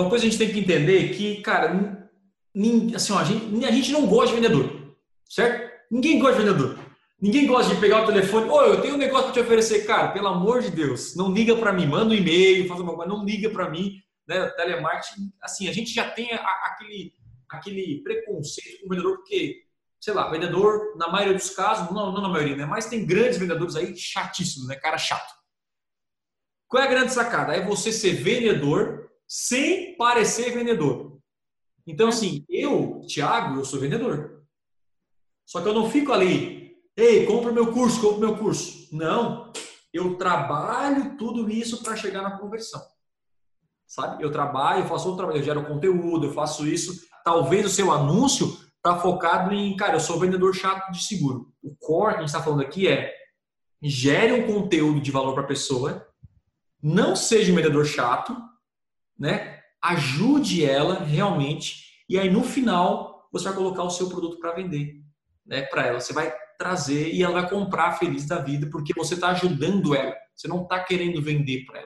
uma coisa a gente tem que entender que, cara, assim, ó, a, gente, a gente não gosta de vendedor, certo? Ninguém gosta de vendedor. Ninguém gosta de pegar o telefone. Ô, eu tenho um negócio para te oferecer. Cara, pelo amor de Deus, não liga para mim. Manda um e-mail, faz uma coisa, não liga para mim. Né? Telemarketing, assim, a gente já tem a, aquele, aquele preconceito com o vendedor, porque, sei lá, vendedor, na maioria dos casos, não, não na maioria, né? Mas tem grandes vendedores aí chatíssimos, né? Cara chato. Qual é a grande sacada? É você ser vendedor sem parecer vendedor. Então, assim, eu, Thiago, eu sou vendedor. Só que eu não fico ali, ei, compra meu curso, compra meu curso. Não, eu trabalho tudo isso para chegar na conversão. Sabe? Eu trabalho, eu faço outro trabalho, eu gero conteúdo, eu faço isso. Talvez o seu anúncio está focado em, cara, eu sou vendedor chato de seguro. O core que a gente está falando aqui é gere um conteúdo de valor para a pessoa, não seja um vendedor chato, né? Ajude ela realmente e aí no final você vai colocar o seu produto para vender, né? Para ela, você vai trazer e ela vai comprar feliz da vida porque você está ajudando ela. Você não está querendo vender para.